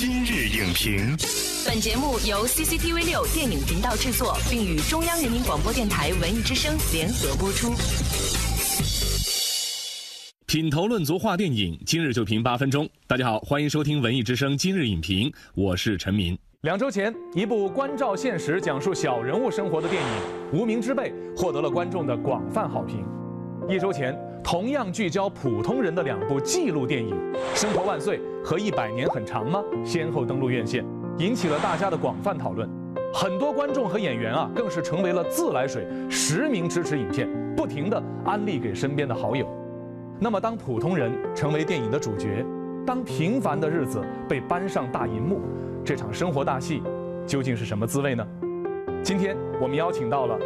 今日影评，本节目由 CCTV 六电影频道制作，并与中央人民广播电台文艺之声联合播出。品头论足话电影，今日就评八分钟。大家好，欢迎收听文艺之声今日影评，我是陈明。两周前，一部关照现实、讲述小人物生活的电影《无名之辈》获得了观众的广泛好评。一周前，同样聚焦普通人的两部纪录电影《生活万岁》和《一百年很长吗》先后登陆院线，引起了大家的广泛讨论。很多观众和演员啊，更是成为了自来水实名支持影片，不停地安利给身边的好友。那么，当普通人成为电影的主角，当平凡的日子被搬上大银幕。这场生活大戏究竟是什么滋味呢？今天我们邀请到了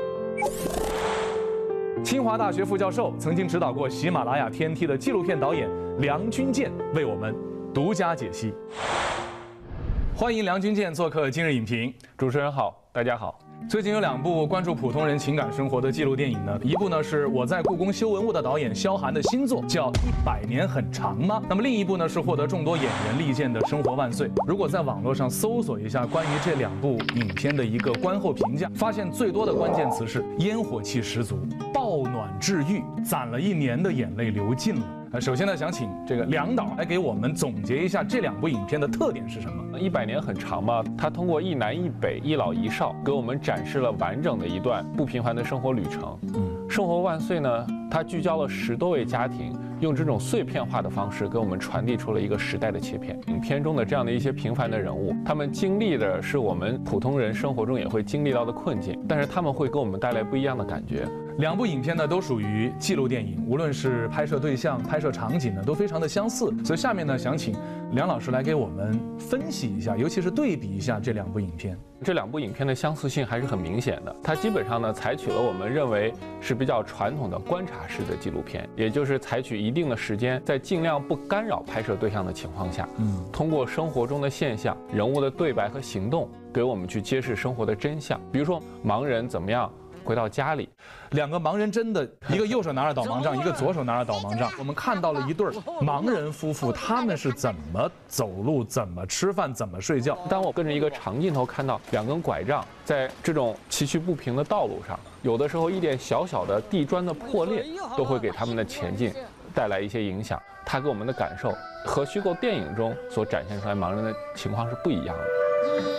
清华大学副教授、曾经指导过《喜马拉雅天梯》的纪录片导演梁君健，为我们独家解析。欢迎梁君健做客今日影评。主持人好，大家好。最近有两部关注普通人情感生活的纪录电影呢，一部呢是我在故宫修文物的导演萧寒的新作，叫《一百年很长吗》。那么另一部呢是获得众多演员力荐的《生活万岁》。如果在网络上搜索一下关于这两部影片的一个观后评价，发现最多的关键词是烟火气十足、爆暖治愈、攒了一年的眼泪流尽了。那首先呢，想请这个梁导来给我们总结一下这两部影片的特点是什么？一百年很长嘛，它通过一南一北、一老一少，给我们展示了完整的一段不平凡的生活旅程。嗯，生活万岁呢，它聚焦了十多位家庭，用这种碎片化的方式给我们传递出了一个时代的切片。影片中的这样的一些平凡的人物，他们经历的是我们普通人生活中也会经历到的困境，但是他们会给我们带来不一样的感觉。两部影片呢都属于记录电影，无论是拍摄对象、拍摄场景呢，都非常的相似。所以下面呢，想请梁老师来给我们分析一下，尤其是对比一下这两部影片。这两部影片的相似性还是很明显的。它基本上呢，采取了我们认为是比较传统的观察式的纪录片，也就是采取一定的时间，在尽量不干扰拍摄对象的情况下，嗯，通过生活中的现象、人物的对白和行动，给我们去揭示生活的真相。比如说，盲人怎么样？回到家里，两个盲人真的，一个右手拿着导盲杖，一个左手拿着导盲杖。我们看到了一对盲人夫妇，他们是怎么走路、怎么吃饭、怎么睡觉。当我跟着一个长镜头看到两根拐杖在这种崎岖不平的道路上，有的时候一点小小的地砖的破裂都会给他们的前进带来一些影响。他给我们的感受和虚构电影中所展现出来盲人的情况是不一样的。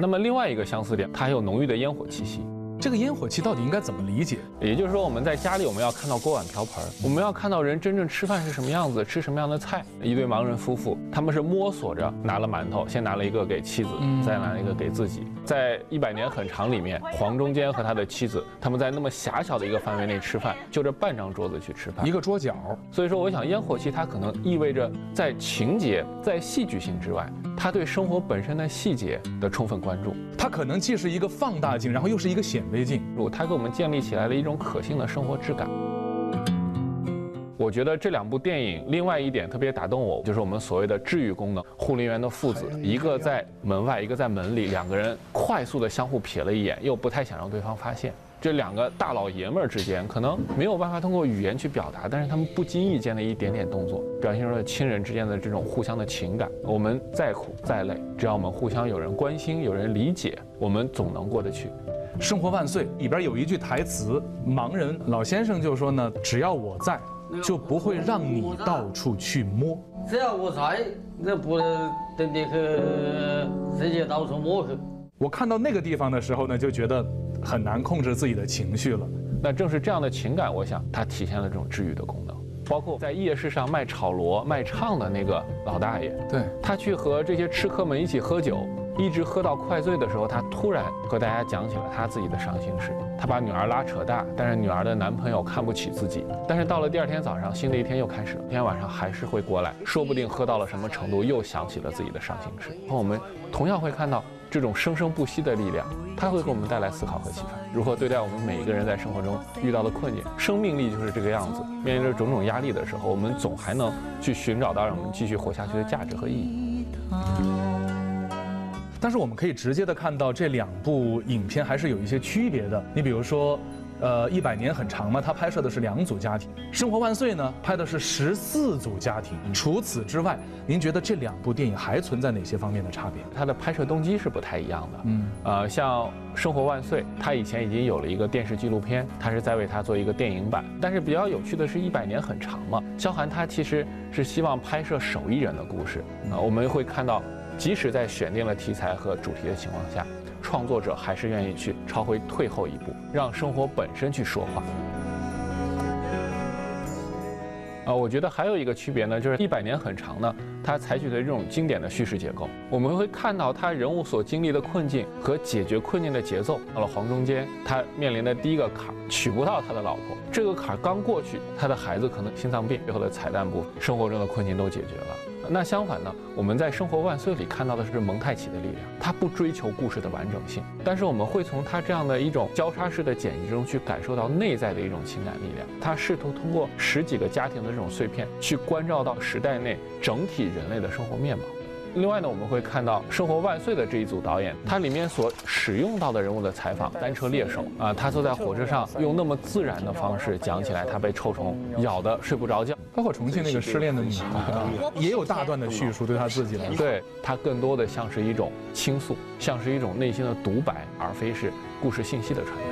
那么另外一个相似点，它还有浓郁的烟火气息。这个烟火气到底应该怎么理解？也就是说，我们在家里，我们要看到锅碗瓢盆，我们要看到人真正吃饭是什么样子，吃什么样的菜。一对盲人夫妇，他们是摸索着拿了馒头，先拿了一个给妻子，再拿了一个给自己。在一百年很长里面，黄忠坚和他的妻子，他们在那么狭小的一个范围内吃饭，就这半张桌子去吃饭，一个桌角。所以说，我想烟火气它可能意味着在情节、在戏剧性之外。他对生活本身的细节的充分关注，他可能既是一个放大镜，然后又是一个显微镜，他给我们建立起来了一种可信的生活质感。我觉得这两部电影，另外一点特别打动我，就是我们所谓的治愈功能。护林员的父子，一个在门外，一个在门里，两个人快速的相互瞥了一眼，又不太想让对方发现。这两个大老爷们儿之间可能没有办法通过语言去表达，但是他们不经意间的一点点动作，表现出了亲人之间的这种互相的情感。我们再苦再累，只要我们互相有人关心、有人理解，我们总能过得去。生活万岁里边有一句台词，盲人老先生就说呢：“只要我在，就不会让你到处去摸。只要我在，那不能等你去自己到处摸去。”我看到那个地方的时候呢，就觉得。很难控制自己的情绪了，那正是这样的情感，我想它体现了这种治愈的功能。包括在夜市上卖炒螺、卖唱的那个老大爷，对他去和这些吃客们一起喝酒，一直喝到快醉的时候，他突然和大家讲起了他自己的伤心事。他把女儿拉扯大，但是女儿的男朋友看不起自己。但是到了第二天早上，新的一天又开始了，今天晚上还是会过来，说不定喝到了什么程度，又想起了自己的伤心事。和我们同样会看到。这种生生不息的力量，它会给我们带来思考和启发。如何对待我们每一个人在生活中遇到的困境？生命力就是这个样子。面临着种种压力的时候，我们总还能去寻找到让我们继续活下去的价值和意义。但是我们可以直接的看到这两部影片还是有一些区别的。你比如说，呃，一百年很长嘛，他拍摄的是两组家庭，《生活万岁》呢拍的是十四组家庭。除此之外，您觉得这两部电影还存在哪些方面的差别？它的拍摄动机是不太一样的。嗯，呃，像《生活万岁》，他以前已经有了一个电视纪录片，他是在为它做一个电影版。但是比较有趣的是，一百年很长嘛，萧寒他其实是希望拍摄手艺人的故事。啊，我们会看到。即使在选定了题材和主题的情况下，创作者还是愿意去朝回退后一步，让生活本身去说话。啊，我觉得还有一个区别呢，就是一百年很长呢，它采取的这种经典的叙事结构，我们会看到他人物所经历的困境和解决困境的节奏。到了黄忠坚，他面临的第一个坎儿，娶不到他的老婆，这个坎儿刚过去，他的孩子可能心脏病，最后的彩蛋部分，生活中的困境都解决了。那相反呢？我们在《生活万岁》里看到的是蒙太奇的力量，他不追求故事的完整性，但是我们会从他这样的一种交叉式的剪辑中去感受到内在的一种情感力量。他试图通过十几个家庭的种碎片，去关照到时代内整体人类的生活面貌。另外呢，我们会看到《生活万岁》的这一组导演，他里面所使用到的人物的采访，单车猎手啊，他坐在火车上，用那么自然的方式讲起来，他被臭虫咬的睡不着觉，包括重庆那个失恋的女孩啊，也有大段的叙述，对他自己来说，对他更多的像是一种倾诉，像是一种内心的独白，而非是故事信息的传达。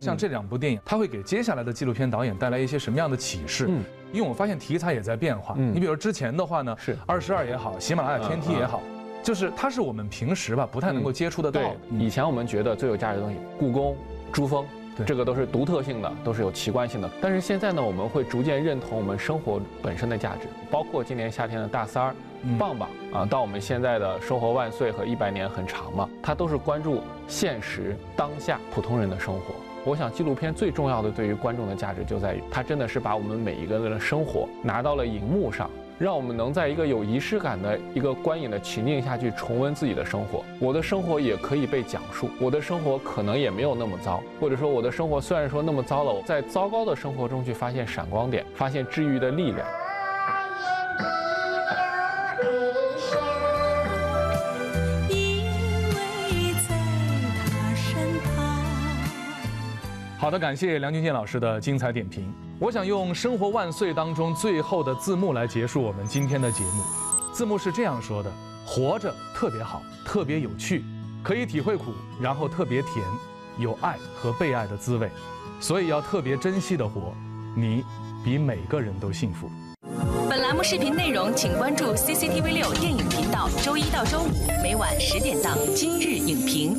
像这两部电影，它会给接下来的纪录片导演带来一些什么样的启示？嗯，因为我发现题材也在变化。嗯，你比如之前的话呢，是二十二也好，喜马拉雅天梯也好，就是它是我们平时吧不太能够接触得到。以前我们觉得最有价值的东西，故宫、珠峰，这个都是独特性的，都是有奇观性的。但是现在呢，我们会逐渐认同我们生活本身的价值，包括今年夏天的大三儿、棒棒啊，到我们现在的生活万岁和一百年很长嘛，它都是关注现实当下普通人的生活。我想，纪录片最重要的对于观众的价值就在于，它真的是把我们每一个人的生活拿到了荧幕上，让我们能在一个有仪式感的一个观影的情境下去重温自己的生活。我的生活也可以被讲述，我的生活可能也没有那么糟，或者说我的生活虽然说那么糟了，我在糟糕的生活中去发现闪光点，发现治愈的力量。好的，感谢梁俊健老师的精彩点评。我想用《生活万岁》当中最后的字幕来结束我们今天的节目。字幕是这样说的：“活着特别好，特别有趣，可以体会苦，然后特别甜，有爱和被爱的滋味，所以要特别珍惜的活。你比每个人都幸福。”本栏目视频内容，请关注 CCTV 六电影频道，周一到周五每晚十点档《今日影评》。